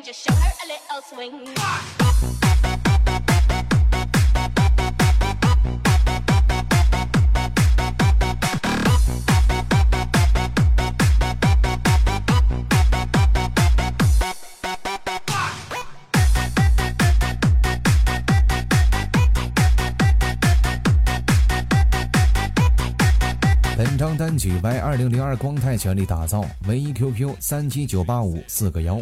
just show her a little swing. 本张单曲 Y 二零零二光泰全力打造，唯一 QQ 三七九八五四个幺。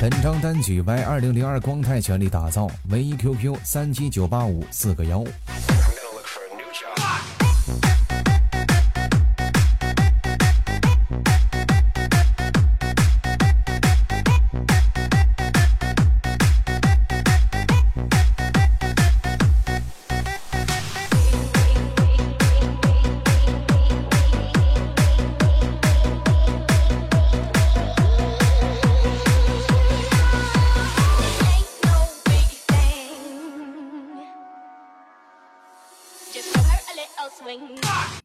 本张单曲 Y 二零零二光泰全力打造，唯一 QQ 三七九八五四个幺。it, I'll swing. Ah!